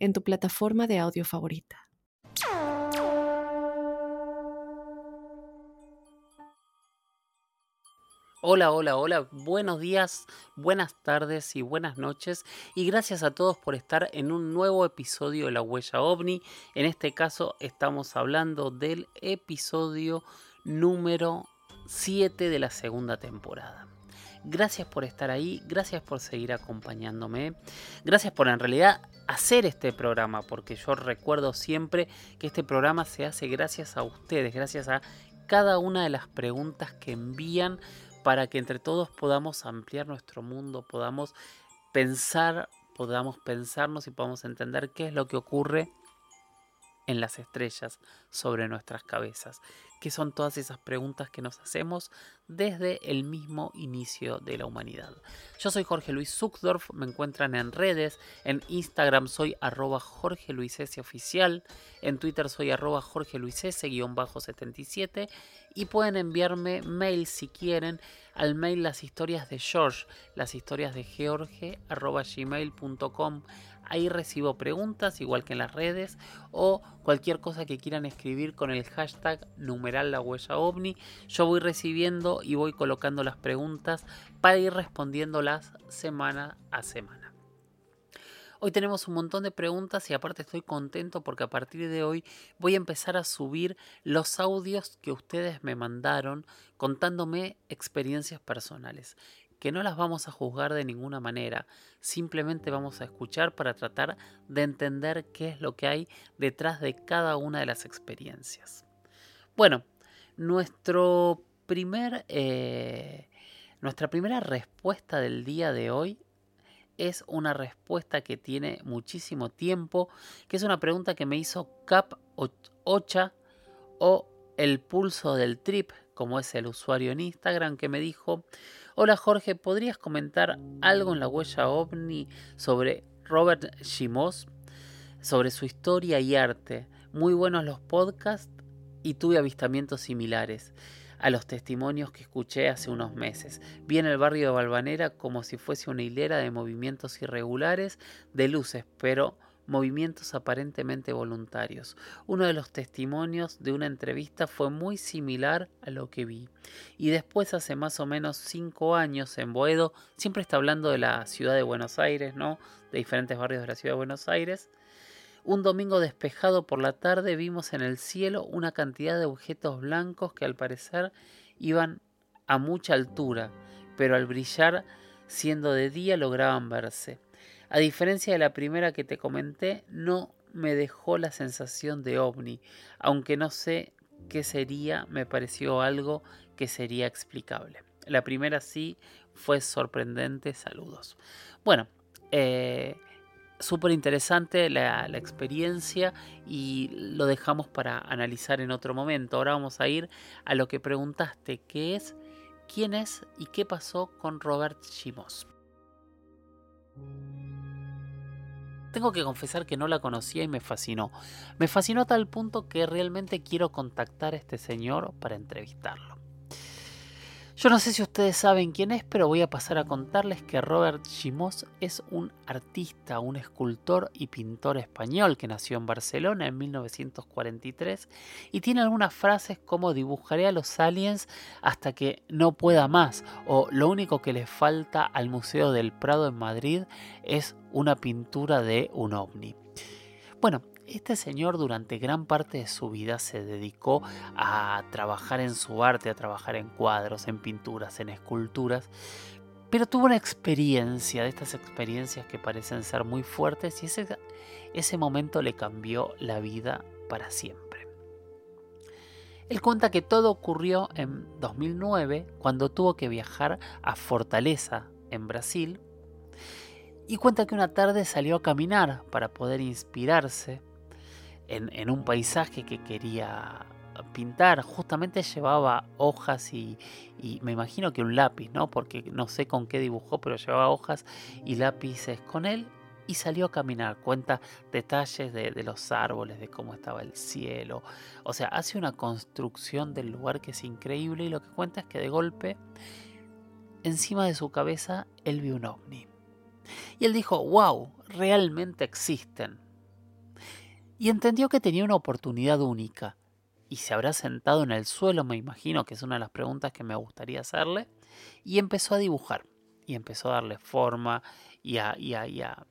en tu plataforma de audio favorita. Hola, hola, hola, buenos días, buenas tardes y buenas noches y gracias a todos por estar en un nuevo episodio de La Huella OVNI. En este caso estamos hablando del episodio número 7 de la segunda temporada. Gracias por estar ahí, gracias por seguir acompañándome, gracias por en realidad hacer este programa, porque yo recuerdo siempre que este programa se hace gracias a ustedes, gracias a cada una de las preguntas que envían para que entre todos podamos ampliar nuestro mundo, podamos pensar, podamos pensarnos y podamos entender qué es lo que ocurre en las estrellas sobre nuestras cabezas, que son todas esas preguntas que nos hacemos desde el mismo inicio de la humanidad. Yo soy Jorge Luis Zuckdorf, me encuentran en redes, en Instagram soy arroba Jorge Luis S oficial, en Twitter soy arroba Jorge Luis S 77 y pueden enviarme mail si quieren al mail las historias de George, las historias de George arroba gmail.com. Ahí recibo preguntas, igual que en las redes, o cualquier cosa que quieran escribir con el hashtag numeral la huella ovni. Yo voy recibiendo y voy colocando las preguntas para ir respondiéndolas semana a semana. Hoy tenemos un montón de preguntas y aparte estoy contento porque a partir de hoy voy a empezar a subir los audios que ustedes me mandaron contándome experiencias personales que no las vamos a juzgar de ninguna manera, simplemente vamos a escuchar para tratar de entender qué es lo que hay detrás de cada una de las experiencias. Bueno, nuestro primer, eh, nuestra primera respuesta del día de hoy es una respuesta que tiene muchísimo tiempo, que es una pregunta que me hizo Cap Ocha o el pulso del trip, como es el usuario en Instagram, que me dijo, hola Jorge, ¿podrías comentar algo en la huella ovni sobre Robert Shimos? Sobre su historia y arte. Muy buenos los podcasts y tuve avistamientos similares a los testimonios que escuché hace unos meses. Vi en el barrio de Balvanera como si fuese una hilera de movimientos irregulares de luces, pero movimientos aparentemente voluntarios. Uno de los testimonios de una entrevista fue muy similar a lo que vi. Y después, hace más o menos cinco años, en Boedo, siempre está hablando de la ciudad de Buenos Aires, ¿no? De diferentes barrios de la ciudad de Buenos Aires. Un domingo despejado por la tarde vimos en el cielo una cantidad de objetos blancos que al parecer iban a mucha altura, pero al brillar siendo de día lograban verse. A diferencia de la primera que te comenté, no me dejó la sensación de ovni, aunque no sé qué sería, me pareció algo que sería explicable. La primera sí fue sorprendente, saludos. Bueno, eh, súper interesante la, experiencia y lo dejamos para analizar en otro momento. Ahora vamos a ir a lo que preguntaste, que es quién es y qué pasó con Robert Shimos. Tengo que confesar que no la conocía y me fascinó. Me fascinó a tal punto que realmente quiero contactar a este señor para entrevistarlo. Yo no sé si ustedes saben quién es, pero voy a pasar a contarles que Robert Chimos es un artista, un escultor y pintor español que nació en Barcelona en 1943 y tiene algunas frases como dibujaré a los aliens hasta que no pueda más o lo único que le falta al Museo del Prado en Madrid es una pintura de un ovni. Bueno, este señor durante gran parte de su vida se dedicó a trabajar en su arte, a trabajar en cuadros, en pinturas, en esculturas, pero tuvo una experiencia, de estas experiencias que parecen ser muy fuertes, y ese, ese momento le cambió la vida para siempre. Él cuenta que todo ocurrió en 2009, cuando tuvo que viajar a Fortaleza, en Brasil, y cuenta que una tarde salió a caminar para poder inspirarse en, un paisaje que quería pintar. Justamente llevaba hojas y, me imagino que un lápiz, ¿no? Porque no sé con qué dibujó, pero llevaba hojas y lápices con él y salió a caminar. Cuenta detalles de, de, los árboles, de cómo estaba el cielo. O sea, hace una construcción del lugar que es increíble y lo que cuenta es que de golpe, encima de su cabeza, él vio un ovni. Y él dijo, wow, realmente existen. Y entendió que tenía una oportunidad única. Y se habrá sentado en el suelo, me imagino que es una de las preguntas que me gustaría hacerle. Y empezó a dibujar. Y empezó a darle forma y a,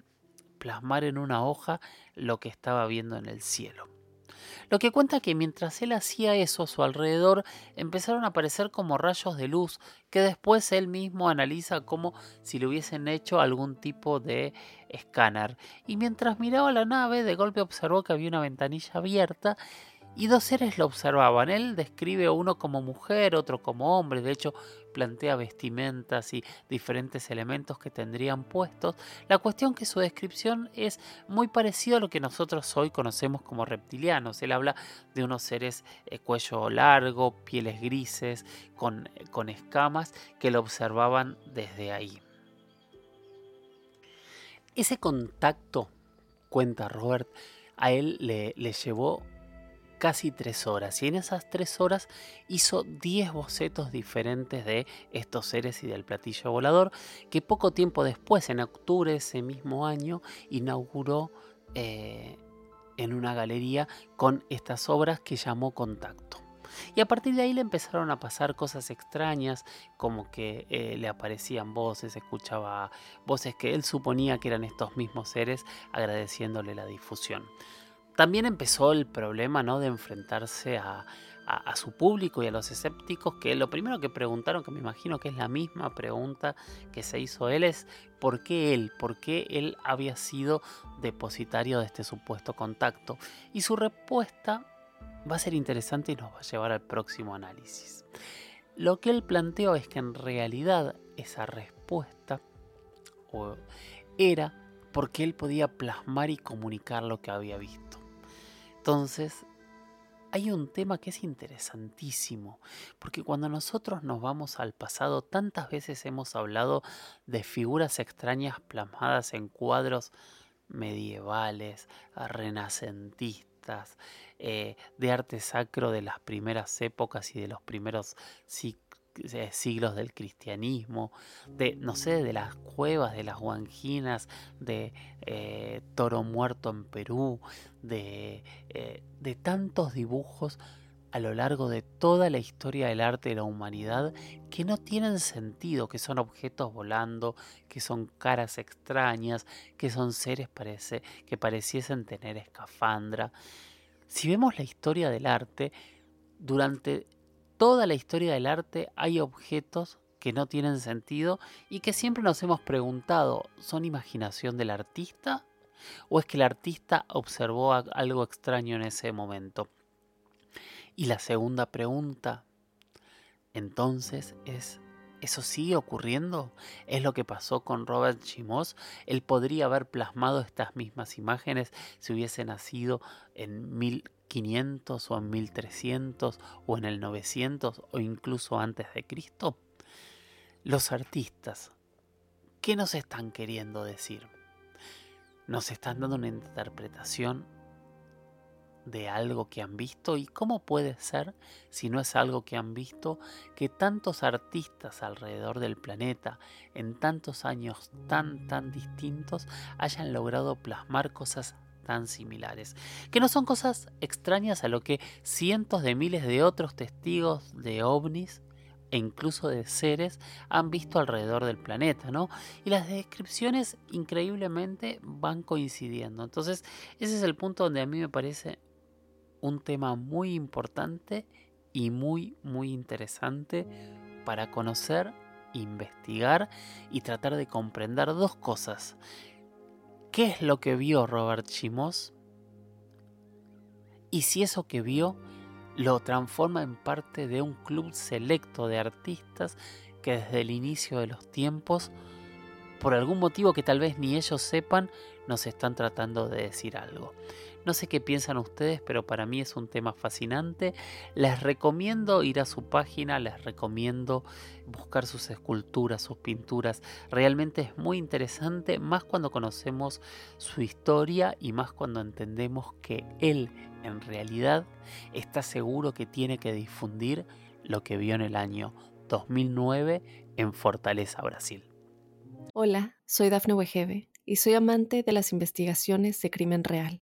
plasmar en una hoja lo que estaba viendo en el cielo. Lo que cuenta que mientras él hacía eso a su alrededor empezaron a aparecer como rayos de luz que después él mismo analiza como si le hubiesen hecho algún tipo de Y mientras miraba la nave de golpe observó que había una ventanilla abierta y dos seres lo observaban. Él describe uno como mujer, otro como hombre, de hecho plantea vestimentas y diferentes elementos que tendrían puestos. La cuestión que su descripción es muy parecida a lo que nosotros hoy conocemos como reptilianos. Él habla de unos seres eh, cuello largo, pieles grises, con, con escamas, que lo observaban desde ahí. Ese contacto, cuenta Robert, a él le, le llevó casi tres horas y en esas tres horas hizo 10 bocetos diferentes de estos seres y del platillo volador que poco tiempo después, en octubre de ese mismo año, inauguró eh, en una galería con estas obras que llamó Contacto. Y a partir de ahí le empezaron a pasar cosas extrañas, como que eh, le aparecían voces, escuchaba voces que él suponía que eran estos mismos seres agradeciéndole la difusión. También empezó el problema ¿no? de enfrentarse a, su público y a los escépticos, que lo primero que preguntaron, que me imagino que es la misma pregunta que se hizo él, es ¿por qué él? ¿Por qué él había sido depositario de este supuesto contacto? Y su respuesta va a ser interesante y nos va a llevar al próximo análisis. Lo que él planteó es que en realidad esa respuesta era porque él podía plasmar y comunicar lo que había visto. Entonces, hay un tema que es interesantísimo, porque cuando nosotros nos vamos al pasado, tantas veces hemos hablado de figuras extrañas plasmadas en cuadros medievales, renacentistas, eh, de arte sacro de las primeras épocas y de los primeros eh, siglos del cristianismo, de, no sé, de las cuevas, de las guanginas, de eh, Toro Muerto en Perú, de, de tantos dibujos a lo largo de toda la historia del arte de la humanidad que no tienen sentido, que son objetos volando, que son caras extrañas, que son seres parece, que pareciesen tener escafandra. Si vemos la historia del arte, durante toda la historia del arte hay objetos que no tienen sentido y que siempre nos hemos preguntado, ¿son imaginación del artista? ¿O es que el artista observó algo extraño en ese momento? Y la segunda pregunta, entonces, es, ¿eso sigue ocurriendo? ¿Es lo que pasó con Robert Chimos? Él podría haber plasmado estas mismas imágenes si hubiese nacido en mil 500 o en 1300 o en el 900 o incluso antes de Cristo? Los artistas, ¿qué nos están queriendo decir? Nos están dando una interpretación de algo que han visto y cómo puede ser, si no es algo que han visto, que tantos artistas alrededor del planeta en tantos años tan tan distintos hayan logrado plasmar cosas tan similares, que no son cosas extrañas a lo que cientos de miles de otros testigos de ovnis e incluso de seres han visto alrededor del planeta, ¿no? Y las descripciones increíblemente van coincidiendo. Entonces, ese es el punto donde a mí me parece un tema muy importante y muy, muy interesante para conocer, investigar y tratar de comprender dos cosas. ¿Qué es lo que vio Robert Chimos? Y si eso que vio lo transforma en parte de un club selecto de artistas que desde el inicio de los tiempos, por algún motivo que tal vez ni ellos sepan, nos están tratando de decir algo. No sé qué piensan ustedes, pero para mí es un tema fascinante. Les recomiendo ir a su página, les recomiendo buscar sus esculturas, sus pinturas. Realmente es muy interesante, más cuando conocemos su historia y más cuando entendemos que él en realidad está seguro que tiene que difundir lo que vio en el año 2009 en Fortaleza, Brasil. Hola, soy Dafne Wegebe y soy amante de las investigaciones de crimen real.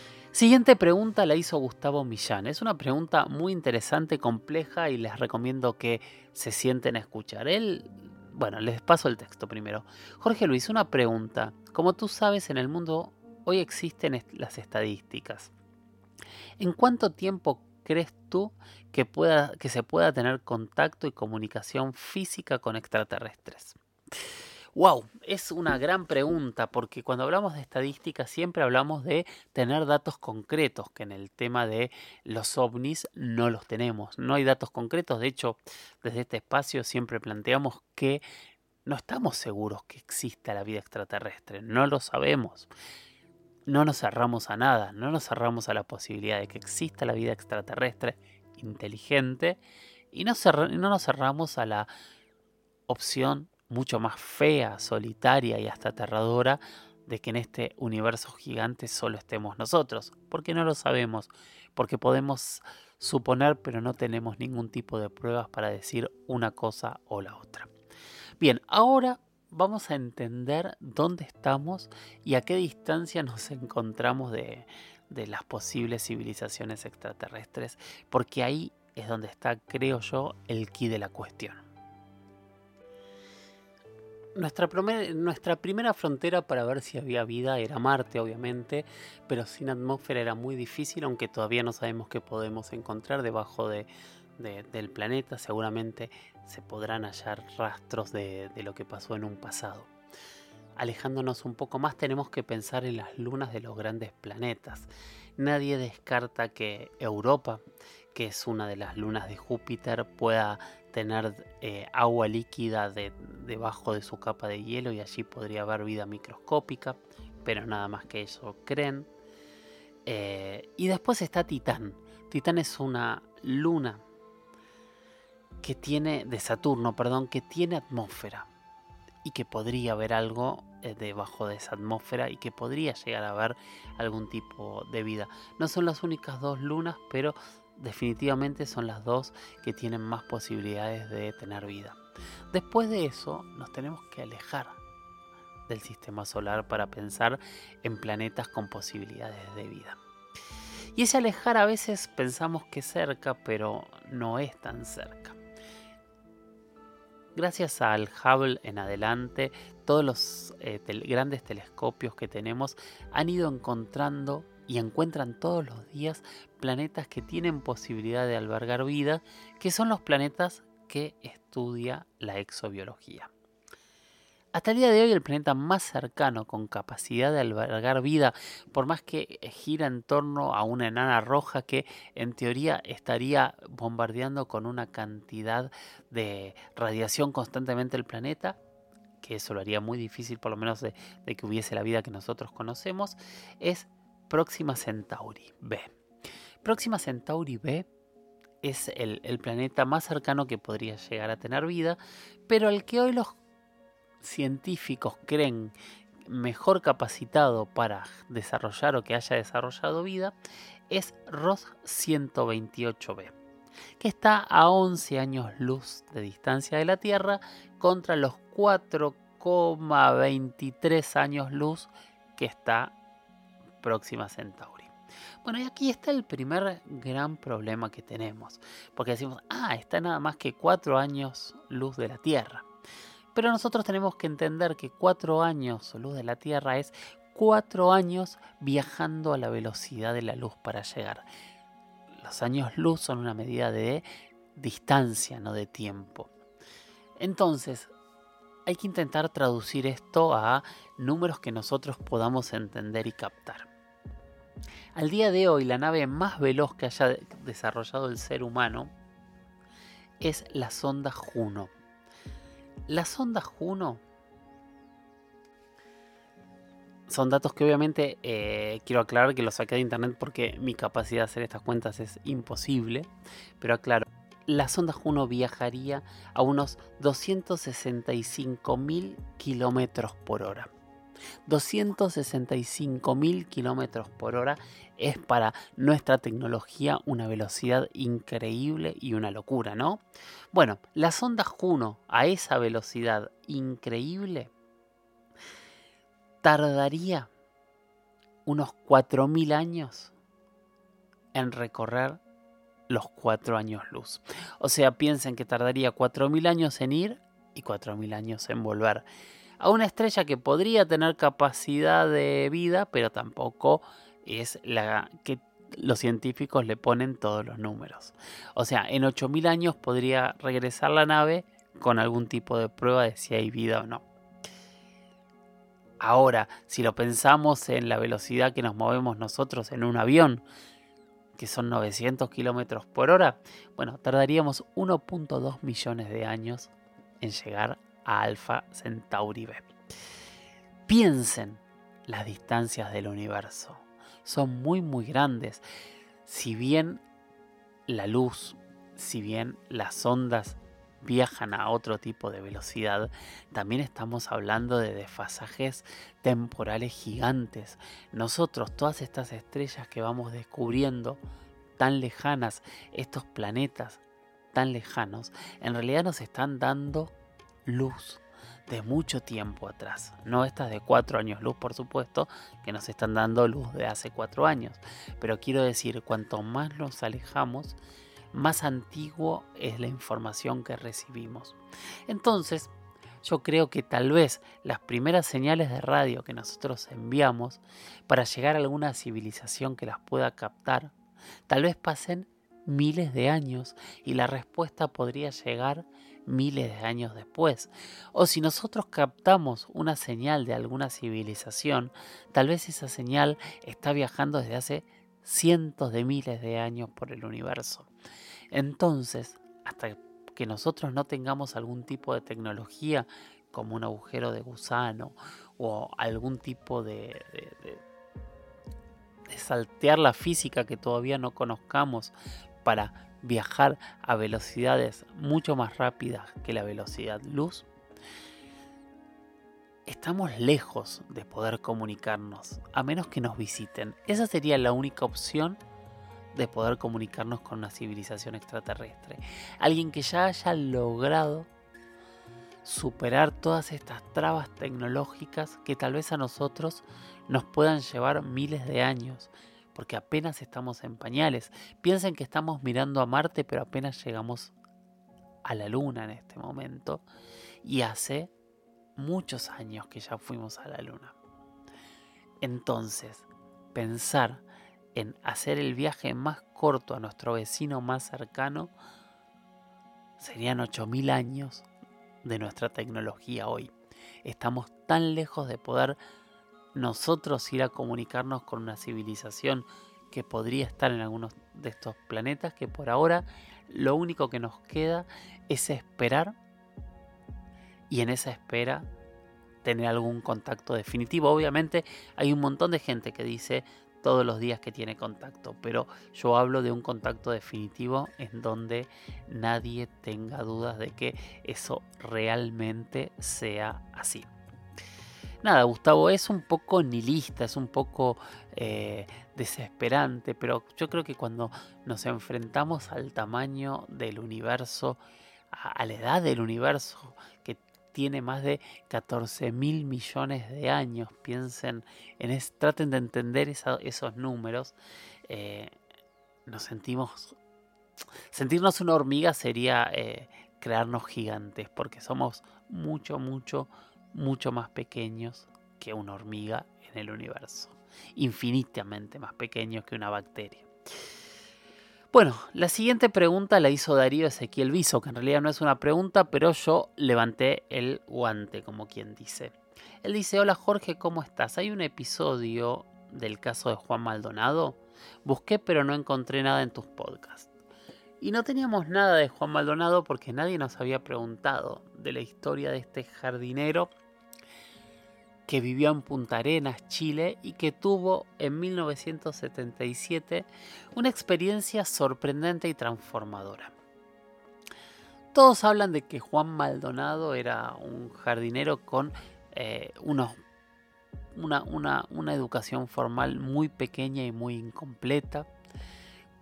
Siguiente pregunta la hizo Gustavo Millán. Es una pregunta muy interesante, compleja y les recomiendo que se sienten a escuchar. Él, bueno, les paso el texto primero. Jorge Luis, una pregunta. Como tú sabes, en el mundo hoy existen las estadísticas. ¿En cuánto tiempo crees tú que, pueda, que se pueda tener contacto y comunicación física con extraterrestres? Wow, es una gran pregunta porque cuando hablamos de estadísticas siempre hablamos de tener datos concretos, que en el tema de los ovnis no los tenemos. No hay datos concretos, de hecho, desde este espacio siempre planteamos que no estamos seguros que exista la vida extraterrestre, no lo sabemos no nos cerramos a nada, no nos cerramos a la posibilidad de que exista la vida extraterrestre inteligente y no, no nos cerramos a la opción mucho más fea, solitaria y hasta aterradora de que en este universo gigante solo estemos nosotros, porque no lo sabemos, porque podemos suponer pero no tenemos ningún tipo de pruebas para decir una cosa o la otra. Bien, ahora vamos a entender dónde estamos y a qué distancia nos encontramos de, las posibles civilizaciones extraterrestres, porque ahí es donde está, creo yo, el quid de la cuestión. Nuestra, primera frontera para ver si había vida era Marte, obviamente, pero sin atmósfera era muy difícil, aunque todavía no sabemos qué podemos encontrar debajo de, del planeta, seguramente se podrán hallar rastros de, lo que pasó en un pasado. Alejándonos un poco más tenemos que pensar en las lunas de los grandes planetas. Nadie descarta que Europa, que es una de las lunas de Júpiter, pueda tener eh, agua líquida debajo de su capa de hielo y allí podría haber vida microscópica, pero nada más que eso creen. Eh, y después está Titán. Titán es una luna que tiene, de Saturno, perdón, que tiene atmósfera y que podría haber algo eh, debajo de esa atmósfera y que podría llegar a haber algún tipo de vida. No son las únicas dos lunas, pero definitivamente son las dos que tienen más posibilidades de tener vida. Después de eso nos tenemos que alejar del sistema solar para pensar en planetas con posibilidades de vida. Y ese alejar a veces pensamos que cerca, pero no es tan cerca. Gracias al Hubble en adelante, todos los eh, grandes telescopios que tenemos han ido encontrando y encuentran todos los días planetas que tienen posibilidad de albergar vida, que son los planetas que estudia la exobiología. Hasta el día de hoy el planeta más cercano con capacidad de albergar vida, por más que gira en torno a una enana roja que en teoría estaría bombardeando con una cantidad de radiación constantemente el planeta, que eso lo haría muy difícil por lo menos de, que hubiese la vida que nosotros conocemos, es Próxima Centauri B. Próxima Centauri B es el, planeta más cercano que podría llegar a tener vida, pero al que hoy los científicos creen mejor capacitado para desarrollar o que haya desarrollado vida es ROS 128b, que está a 11 años luz de distancia de la Tierra contra los 4,23 años luz que está próxima Centauri. Bueno, y aquí está el primer gran problema que tenemos, porque decimos, ah, está nada más que 4 años luz de la Tierra. Pero nosotros tenemos que entender que cuatro años luz de la Tierra es cuatro años viajando a la velocidad de la luz para llegar. Los años luz son una medida de distancia, no de tiempo. Entonces, hay que intentar traducir esto a números que nosotros podamos entender y captar. Al día de hoy, la nave más veloz que haya desarrollado el ser humano es la sonda Juno. La sonda Juno son datos que obviamente eh, quiero aclarar que los saqué de internet porque mi capacidad de hacer estas cuentas es imposible. Pero aclaro, la sonda Juno viajaría a unos 265 mil kilómetros por hora. 265 mil kilómetros por hora es para nuestra tecnología una velocidad increíble y una locura, ¿no? Bueno, la sonda Juno a esa velocidad increíble tardaría unos 4.000 años en recorrer los 4 años luz. O sea, piensen que tardaría 4.000 años en ir y 4.000 años en volver a una estrella que podría tener capacidad de vida, pero tampoco es la que los científicos le ponen todos los números. O sea, en 8.000 años podría regresar la nave con algún tipo de prueba de si hay vida o no. Ahora, si lo pensamos en la velocidad que nos movemos nosotros en un avión, que son 900 kilómetros por hora, bueno, tardaríamos 1.2 millones de años en llegar a Alpha Centauri B. Piensen las distancias del universo. Son muy, muy grandes. Si bien la luz, si bien las ondas viajan a otro tipo de velocidad, también estamos hablando de desfasajes temporales gigantes. Nosotros, todas estas estrellas que vamos descubriendo tan lejanas, estos planetas tan lejanos, en realidad nos están dando luz de mucho tiempo atrás. No estas de cuatro años luz, por supuesto, que nos están dando luz de hace cuatro años. Pero quiero decir, cuanto más nos alejamos, más antiguo es la información que recibimos. Entonces, yo creo que tal vez las primeras señales de radio que nosotros enviamos para llegar a alguna civilización que las pueda captar, tal vez pasen miles de años y la respuesta podría llegar miles de años después. O si nosotros captamos una señal de alguna civilización, tal vez esa señal está viajando desde hace cientos de miles de años por el universo. Entonces, hasta que nosotros no tengamos algún tipo de tecnología como un agujero de gusano o algún tipo de, de, saltear la física que todavía no conozcamos para viajar a velocidades mucho más rápidas que la velocidad luz, estamos lejos de poder comunicarnos, a menos que nos visiten. Esa sería la única opción de poder comunicarnos con una civilización extraterrestre. Alguien que ya haya logrado superar todas estas trabas tecnológicas que tal vez a nosotros nos puedan llevar miles de años, porque apenas estamos en pañales. Piensen que estamos mirando a Marte, pero apenas llegamos a la Luna en este momento. Y hace muchos años que ya fuimos a la Luna. Entonces, pensar en hacer el viaje más corto a nuestro vecino más cercano serían 8.000 años de nuestra tecnología hoy. Estamos tan lejos de poder nosotros ir a comunicarnos con una civilización que podría estar en algunos de estos planetas, que por ahora lo único que nos queda es esperar y en esa espera tener algún contacto definitivo. Obviamente hay un montón de gente que dice todos los días que tiene contacto, pero yo hablo de un contacto definitivo en donde nadie tenga dudas de que eso realmente sea así nada, Gustavo es un poco nihilista, es un poco eh, desesperante, pero yo creo que cuando nos enfrentamos al tamaño del universo, a, la edad del universo, que tiene más de 14 mil millones de años, piensen en eso, traten de entender esos números, eh, nos sentimos, sentirnos una hormiga sería eh, crearnos gigantes, porque somos mucho, mucho, mucho más pequeños que una hormiga en el universo, infinitamente más pequeños que una bacteria. Bueno, la siguiente pregunta la hizo Darío Ezequiel Viso, que en realidad no es una pregunta, pero yo levanté el guante, como quien dice. Él dice, hola Jorge, ¿cómo estás? Hay un episodio del caso de Juan Maldonado. Busqué pero no encontré nada en tus podcasts. Y no teníamos nada de Juan Maldonado porque nadie nos había preguntado de la historia de este jardinero que vivió en Punta Arenas, Chile, y que tuvo en 1977 una experiencia sorprendente y transformadora. Todos hablan de que Juan Maldonado era un jardinero con eh, una, una educación formal muy pequeña y muy incompleta,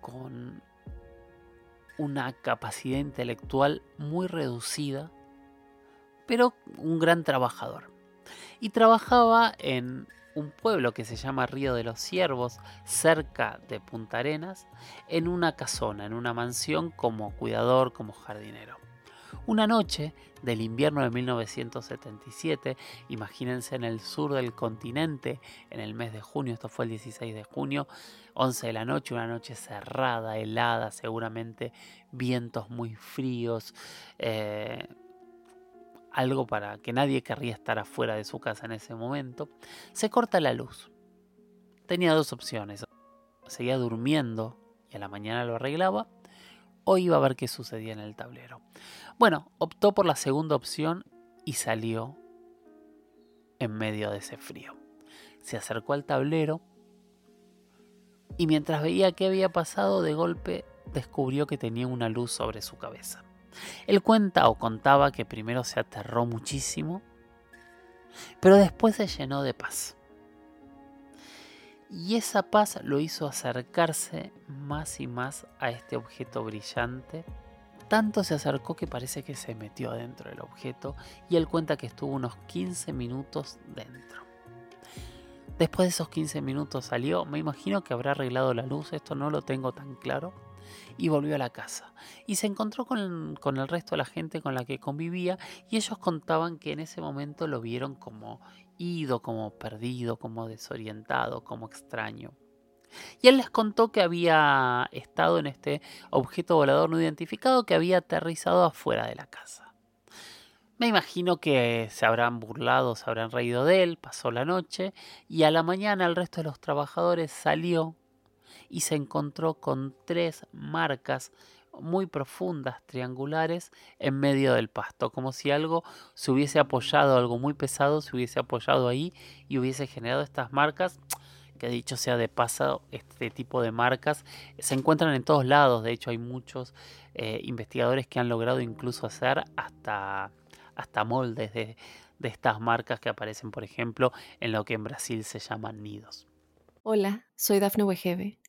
con una capacidad intelectual muy reducida, pero un gran trabajador y trabajaba en un pueblo que se llama Río de los Ciervos, cerca de Punta Arenas, en una casona, en una mansión como cuidador, como jardinero. Una noche del invierno de 1977, imagínense en el sur del continente, en el mes de junio, esto fue el 16 de junio, 11 de la noche, una noche cerrada, helada, seguramente vientos muy fríos, eh, algo para que nadie querría estar afuera de su casa en ese momento, se corta la luz. Tenía dos opciones. Seguía durmiendo y a la mañana lo arreglaba o iba a ver qué sucedía en el tablero. Bueno, optó por la segunda opción y salió en medio de ese frío. Se acercó al tablero y mientras veía qué había pasado, de golpe descubrió que tenía una luz sobre su cabeza. Él cuenta o contaba que primero se aterró muchísimo, pero después se llenó de paz. Y esa paz lo hizo acercarse más y más a este objeto brillante. Tanto se acercó que parece que se metió dentro del objeto y él cuenta que estuvo unos 15 minutos dentro. Después de esos 15 minutos salió, me imagino que habrá arreglado la luz, esto no lo tengo tan claro, y volvió a la casa. Y se encontró con, con, el resto de la gente con la que convivía y ellos contaban que en ese momento lo vieron como ido, como perdido, como desorientado, como extraño. Y él les contó que había estado en este objeto volador no identificado que había aterrizado afuera de la casa. Me imagino que se habrán burlado, se habrán reído de él, pasó la noche y a la mañana el resto de los trabajadores salió y se encontró con tres marcas muy profundas, triangulares, en medio del pasto, como si algo se hubiese apoyado, algo muy pesado se hubiese apoyado ahí y hubiese generado estas marcas, que dicho sea de paso, este tipo de marcas se encuentran en todos lados, de hecho hay muchos eh, investigadores que han logrado incluso hacer hasta, hasta moldes de, de estas marcas que aparecen, por ejemplo, en lo que en Brasil se llaman nidos. Hola, soy Dafne Wegebe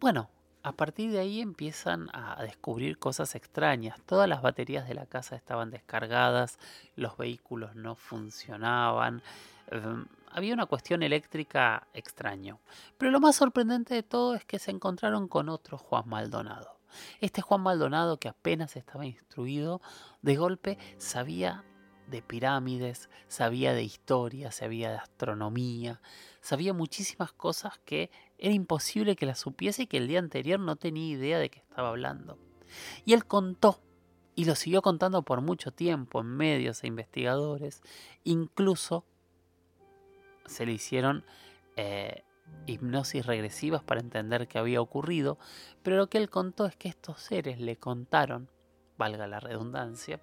Bueno, a partir de ahí empiezan a descubrir cosas extrañas. Todas las baterías de la casa estaban descargadas, los vehículos no funcionaban, em, había una cuestión eléctrica extraño. Pero lo más sorprendente de todo es que se encontraron con otro Juan Maldonado. Este Juan Maldonado que apenas estaba instruido, de golpe sabía de pirámides, sabía de historia, sabía de astronomía, sabía muchísimas cosas que era imposible que las supiese y que el día anterior no tenía idea de qué estaba hablando. Y él contó, y lo siguió contando por mucho tiempo en medios e investigadores, incluso se le hicieron eh, hipnosis regresivas para entender qué había ocurrido, pero lo que él contó es que estos seres le contaron, valga la redundancia,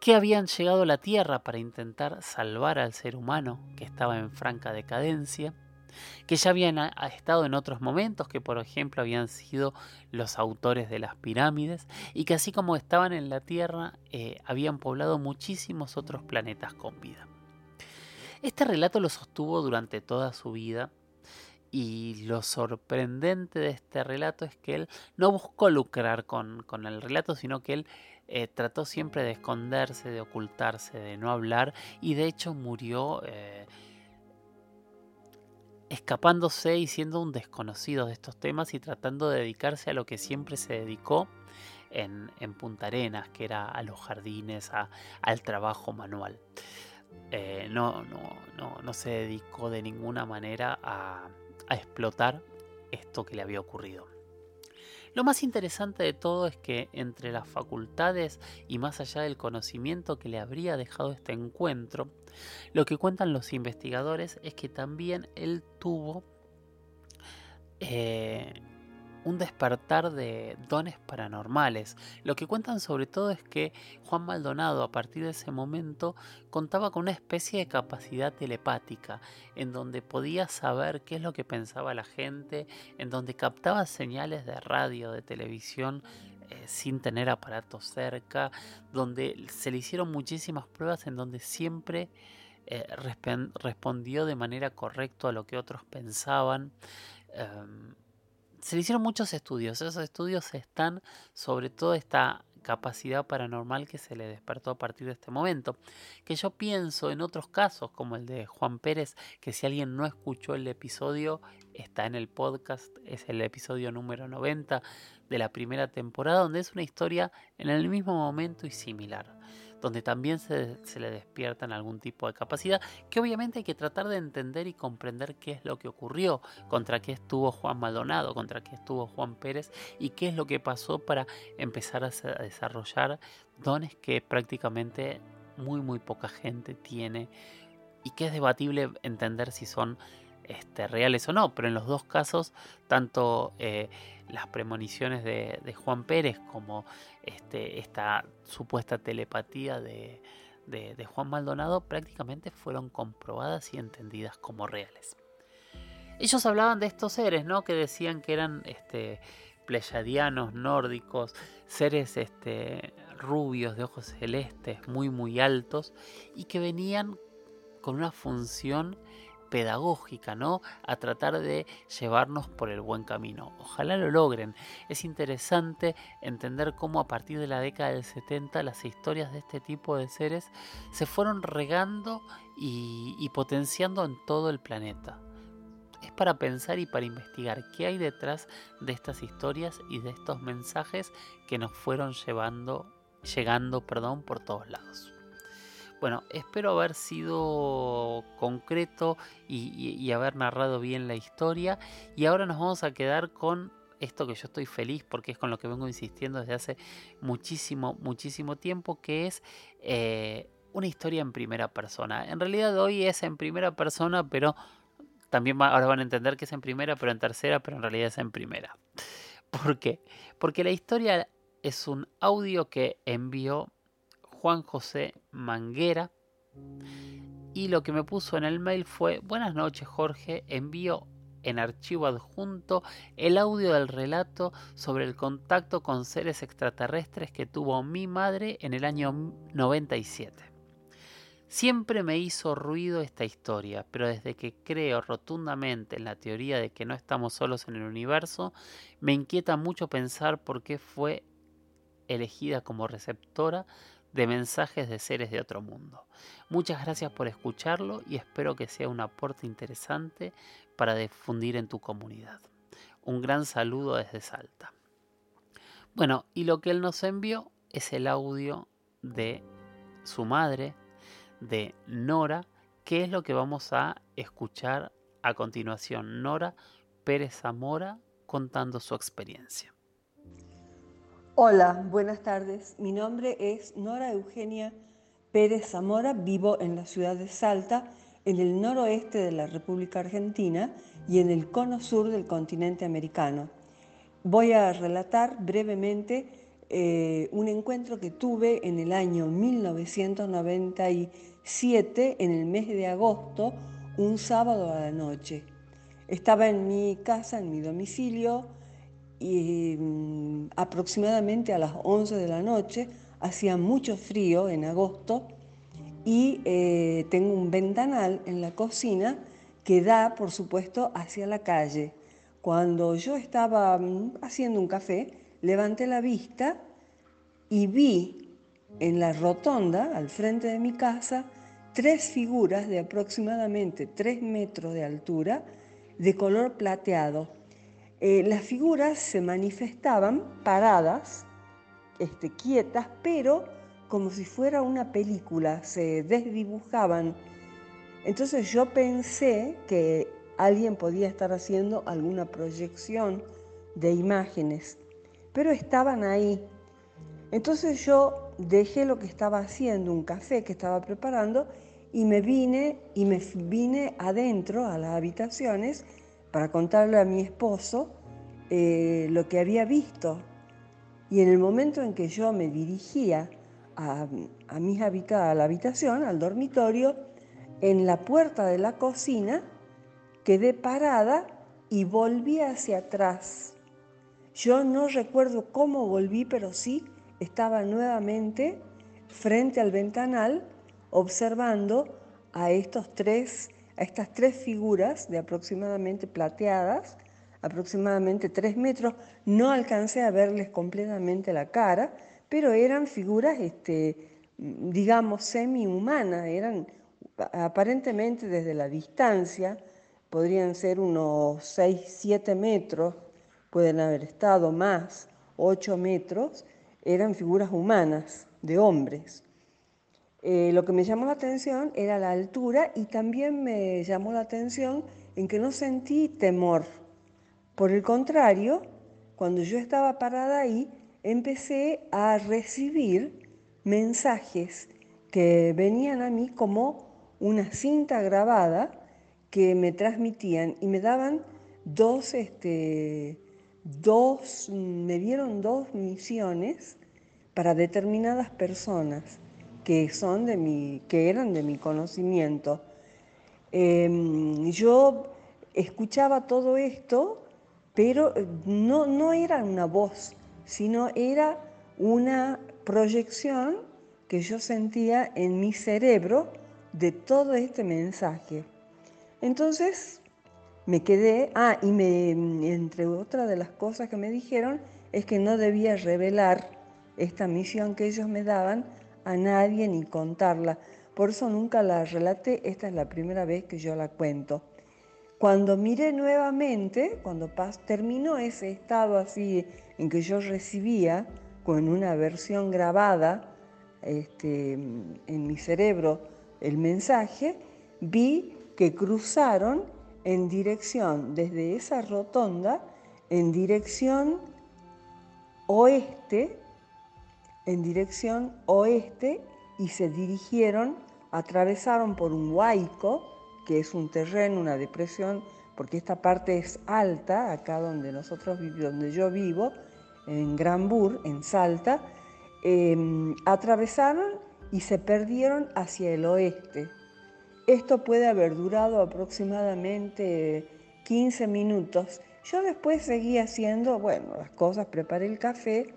que habían llegado a la Tierra para intentar salvar al ser humano que estaba en franca decadencia, que ya habían estado en otros momentos, que por ejemplo habían sido los autores de las pirámides, y que así como estaban en la Tierra, eh, habían poblado muchísimos otros planetas con vida. Este relato lo sostuvo durante toda su vida Y lo sorprendente de este relato es que él no buscó lucrar con, el relato, sino que él eh, trató siempre de esconderse, de ocultarse, de no hablar, y de hecho murió eh, escapándose y siendo un desconocido de estos temas y tratando de dedicarse a lo que siempre se dedicó en, Punta Arenas, que era a los jardines, al trabajo manual. Eh, no, no, no, se dedicó de ninguna manera a, a explotar esto que le había ocurrido. Lo más interesante de todo es que entre las facultades y más allá del conocimiento que le habría dejado este encuentro, lo que cuentan los investigadores es que también él tuvo eh, un despertar de dones paranormales. Lo que cuentan sobre todo es que Juan Maldonado a partir de ese momento contaba con una especie de capacidad telepática, en donde podía saber qué es lo que pensaba la gente, en donde captaba señales de radio, de televisión, eh, sin tener aparatos cerca, donde se le hicieron muchísimas pruebas en donde siempre eh, respondió de manera correcta a lo que otros pensaban. Em, se le hicieron muchos estudios. Esos estudios están sobre todo esta capacidad paranormal que se le despertó a partir de este momento. Que yo pienso en otros casos, como el de Juan Pérez, que si alguien no escuchó el episodio, está en el podcast, es el episodio número 90 de la primera temporada, donde es una historia en el mismo momento y similar donde también se, le despiertan algún tipo de capacidad, que obviamente hay que tratar de entender y comprender qué es lo que ocurrió, contra qué estuvo Juan Maldonado, contra qué estuvo Juan Pérez y qué es lo que pasó para empezar a, desarrollar dones que prácticamente muy muy poca gente tiene y que es debatible entender si son este, reales o no, pero en los dos casos, tanto eh, las premoniciones de, Juan Pérez como este, esta supuesta telepatía de, Juan Maldonado prácticamente fueron comprobadas y entendidas como reales. Ellos hablaban de estos seres, ¿no? Que decían que eran este, pleyadianos, nórdicos, seres este, rubios, de ojos celestes, muy, muy altos, y que venían con una función pedagógica, ¿no? A tratar de llevarnos por el buen camino. Ojalá lo logren. Es interesante entender cómo a partir de la década del 70 las historias de este tipo de seres se fueron regando y, potenciando en todo el planeta. Es para pensar y para investigar qué hay detrás de estas historias y de estos mensajes que nos fueron llevando, llegando perdón, por todos lados. Bueno, espero haber sido concreto y, haber narrado bien la historia. Y ahora nos vamos a quedar con esto que yo estoy feliz porque es con lo que vengo insistiendo desde hace muchísimo, muchísimo tiempo, que es eh, una historia en primera persona. En realidad hoy es en primera persona, pero también ahora van a entender que es en primera, pero en tercera, pero en realidad es en primera. ¿Por qué? Porque la historia es un audio que envió Juan José Manguera. Y lo que me puso en el mail fue, buenas noches Jorge, envío en archivo adjunto el audio del relato sobre el contacto con seres extraterrestres que tuvo mi madre en el año 97. Siempre me hizo ruido esta historia, pero desde que creo rotundamente en la teoría de que no estamos solos en el universo, me inquieta mucho pensar por qué fue elegida como receptora de mensajes de seres de otro mundo. Muchas gracias por escucharlo y espero que sea un aporte interesante para difundir en tu comunidad. Un gran saludo desde Salta. Bueno, y lo que él nos envió es el audio de su madre, de Nora, que es lo que vamos a escuchar a continuación. Nora Pérez Zamora contando su experiencia. Hola, buenas tardes. Mi nombre es Nora Eugenia Pérez Zamora, vivo en la ciudad de Salta, en el noroeste de la República Argentina y en el cono sur del continente americano. Voy a relatar brevemente eh, un encuentro que tuve en el año 1997, en el mes de agosto, un sábado a la noche. Estaba en mi casa, en mi domicilio, y mm, aproximadamente a las 11 de la noche, hacía mucho frío en agosto y eh, tengo un ventanal en la cocina que da, por supuesto, hacia la calle. Cuando yo estaba mm, haciendo un café, levanté la vista y vi en la rotonda, al frente de mi casa, tres figuras de aproximadamente tres metros de altura, de color plateado. Eh, las figuras se manifestaban paradas, este, quietas, pero como si fuera una película, se desdibujaban. Entonces yo pensé que alguien podía estar haciendo alguna proyección de imágenes, pero estaban ahí. Entonces yo dejé lo que estaba haciendo, un café que estaba preparando, y me vine y me vine adentro a las habitaciones para contarle a mi esposo eh, lo que había visto. Y en el momento en que yo me dirigía a, a, a la habitación, al dormitorio, en la puerta de la cocina, quedé parada y volví hacia atrás. Yo no recuerdo cómo volví, pero sí estaba nuevamente frente al ventanal observando a, estos tres, a estas tres figuras de aproximadamente plateadas, aproximadamente tres metros. No alcancé a verles completamente la cara, pero eran figuras, este, digamos, semi-humanas, eran aparentemente desde la distancia, podrían ser unos 6, 7 metros, pueden haber estado más, 8 metros, eran figuras humanas, de hombres. Eh, lo que me llamó la atención era la altura y también me llamó la atención en que no sentí temor. Por el contrario, cuando yo estaba parada ahí, empecé a recibir mensajes que venían a mí como una cinta grabada que me transmitían y me daban dos, este, dos, me dieron dos misiones para determinadas personas que, son de mi, que eran de mi conocimiento. Em, yo escuchaba todo esto, pero no, no era una voz, sino era una proyección que yo sentía en mi cerebro de todo este mensaje. Entonces me quedé, ah, y me, entre otras de las cosas que me dijeron es que no debía revelar esta misión que ellos me daban a nadie ni contarla. Por eso nunca la relaté, esta es la primera vez que yo la cuento. Cuando miré nuevamente, cuando terminó ese estado así en que yo recibía con una versión grabada este, en mi cerebro el mensaje, vi que cruzaron en dirección, desde esa rotonda, en dirección oeste, en dirección oeste y se dirigieron, atravesaron por un huaico, que es un terreno, una depresión, porque esta parte es alta, acá donde nosotros donde yo vivo, en Granbur, en Salta, em, atravesaron y se perdieron hacia el oeste. Esto puede haber durado aproximadamente 15 minutos. Yo después seguí haciendo, bueno, las cosas, preparé el café,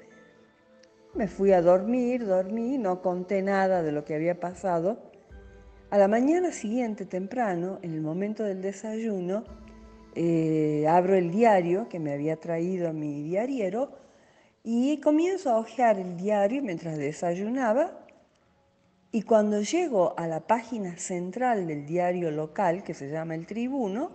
me fui a dormir, dormí, no conté nada de lo que había pasado. A la mañana siguiente, temprano, en el momento del desayuno, eh, abro el diario que me había traído mi diariero y comienzo a hojear el diario mientras desayunaba. Y cuando llego a la página central del diario local, que se llama El Tribuno,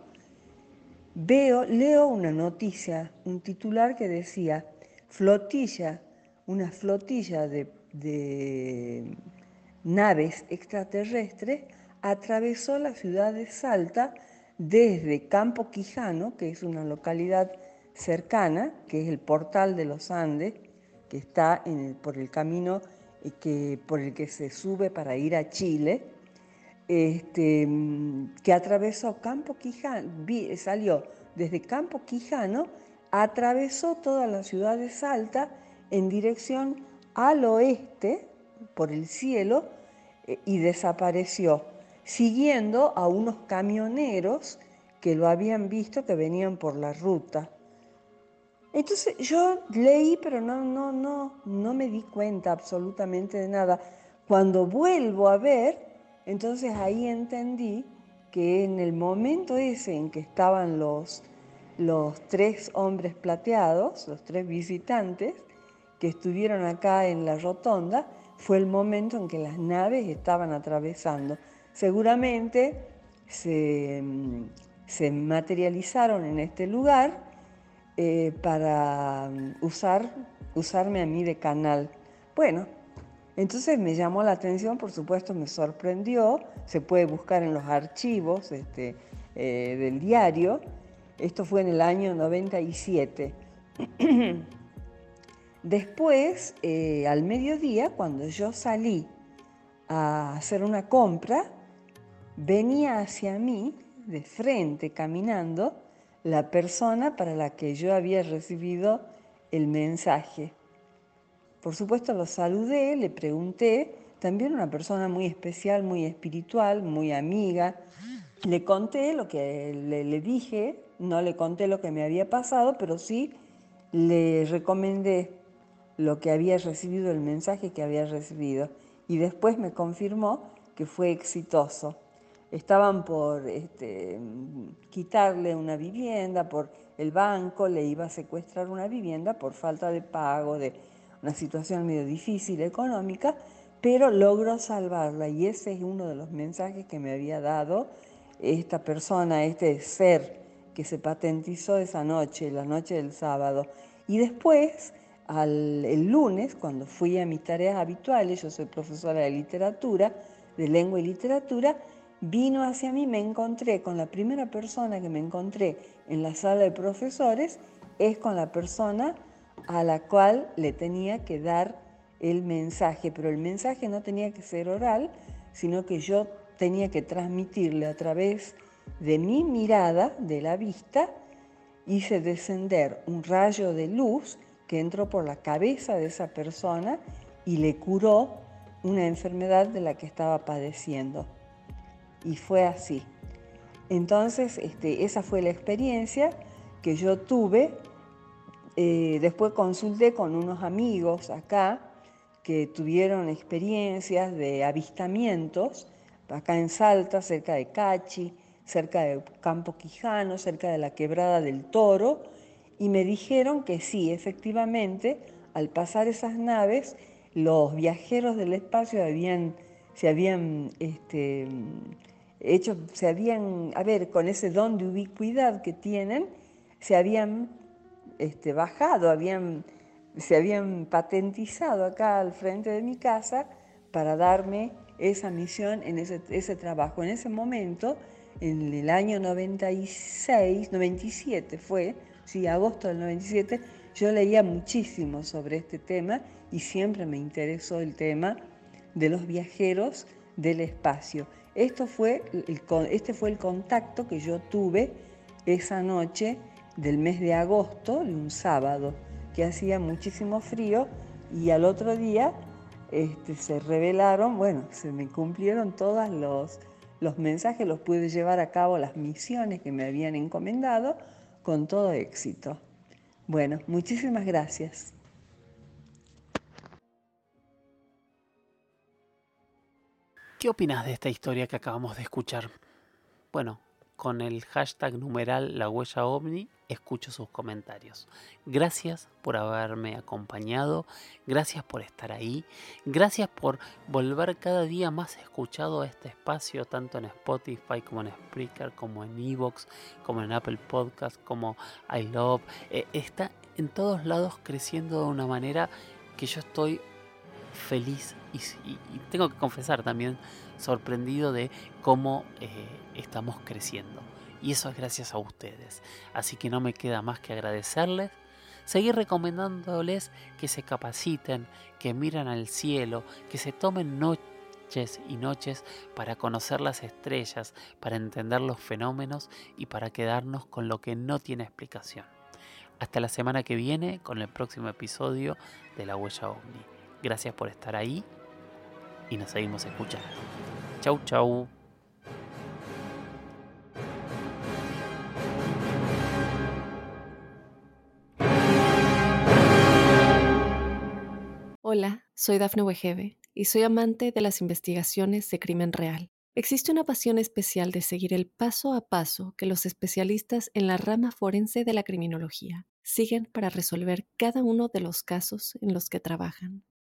veo, leo una noticia, un titular que decía, flotilla una flotilla de, naves extraterrestres atravesó la ciudad de Salta desde Campo Quijano, que es una localidad cercana, que es el portal de los Andes, que está por el camino eh, que, por el que se sube para ir a Chile, este, que atravesó Campo Quijano, salió desde Campo Quijano, atravesó toda la ciudad de Salta en dirección al oeste por el cielo eh, y desapareció, siguiendo a unos camioneros que lo habían visto que venían por la ruta. Entonces yo leí, pero no, no, no, no me di cuenta absolutamente de nada. Cuando vuelvo a ver, entonces ahí entendí que en el momento ese en que estaban los, los tres hombres plateados, los tres visitantes, que estuvieron acá en la rotonda, fue el momento en que las naves estaban atravesando. Seguramente se, se materializaron en este lugar eh, para usar, usarme a mí de canal. Bueno, entonces me llamó la atención, por supuesto me sorprendió, se puede buscar en los archivos este, eh, del diario, esto fue en el año 97. Después, eh, al mediodía, cuando yo salí a hacer una compra, venía hacia mí, de frente, caminando, la persona para la que yo había recibido el mensaje. Por supuesto lo saludé, le pregunté, también una persona muy especial, muy espiritual, muy amiga. Le conté lo que le, le dije, no le conté lo que me había pasado, pero sí le recomendé lo que había recibido, el mensaje que había recibido. Y después me confirmó que fue exitoso. Estaban por este, quitarle una vivienda, por el banco le iba a secuestrar una vivienda por falta de pago, de una situación medio difícil económica, pero logró salvarla. Y ese es uno de los mensajes que me había dado esta persona, este ser que se patentizó esa noche, la noche del sábado. Y después el lunes, cuando fui a mis tareas habituales, yo soy profesora de literatura, de lengua y literatura, vino hacia mí, me encontré con la primera persona que me encontré en la sala de profesores, es con la persona a la cual le tenía que dar el mensaje, pero el mensaje no tenía que ser oral, sino que yo tenía que transmitirle a través de mi mirada, de la vista, hice descender un rayo de luz que entró por la cabeza de esa persona y le curó una enfermedad de la que estaba padeciendo. Y fue así. Entonces, este, esa fue la experiencia que yo tuve. Eh, después consulté con unos amigos acá que tuvieron experiencias de avistamientos, acá en Salta, cerca de Cachi, cerca de Campo Quijano, cerca de la Quebrada del Toro, y me dijeron que sí, efectivamente, al pasar esas naves, los viajeros del espacio se habían este, hecho, se habían, a ver, con ese don de ubicuidad que tienen, se habían este, bajado, habían, se habían patentizado acá al frente de mi casa para darme esa misión en ese, ese trabajo. En ese momento, en el año 96, 97 fue, sí, agosto del 97, yo leía muchísimo sobre este tema y siempre me interesó el tema de los viajeros del espacio. Esto fue este fue el contacto que yo tuve esa noche del mes de agosto, un sábado, que hacía muchísimo frío y al otro día este, se revelaron, bueno, se me cumplieron todos los, los mensajes, los pude llevar a cabo las misiones que me habían encomendado con todo éxito. Bueno, muchísimas gracias. ¿Qué opinas de esta historia que acabamos de escuchar? Bueno, con el hashtag numeral la huella ovni escucho sus comentarios. Gracias por haberme acompañado, gracias por estar ahí, gracias por volver cada día más escuchado a este espacio, tanto en Spotify como en Spreaker, como en Evox, como en Apple Podcast, como I Love. Eh, está en todos lados creciendo de una manera que yo estoy feliz y, tengo que confesar también sorprendido de cómo eh, estamos creciendo. Y eso es gracias a ustedes. Así que no me queda más que agradecerles, seguir recomendándoles que se capaciten, que miren al cielo, que se tomen noches y noches para conocer las estrellas, para entender los fenómenos y para quedarnos con lo que no tiene explicación. Hasta la semana que viene con el próximo episodio de La Huella OVNI. Gracias por estar ahí y nos seguimos escuchando. Chau, chau. Hola, soy Dafne Wegebe y soy amante de las investigaciones de crimen real. Existe una pasión especial de seguir el paso a paso que los especialistas en la rama forense de la criminología siguen para resolver cada uno de los casos en los que trabajan.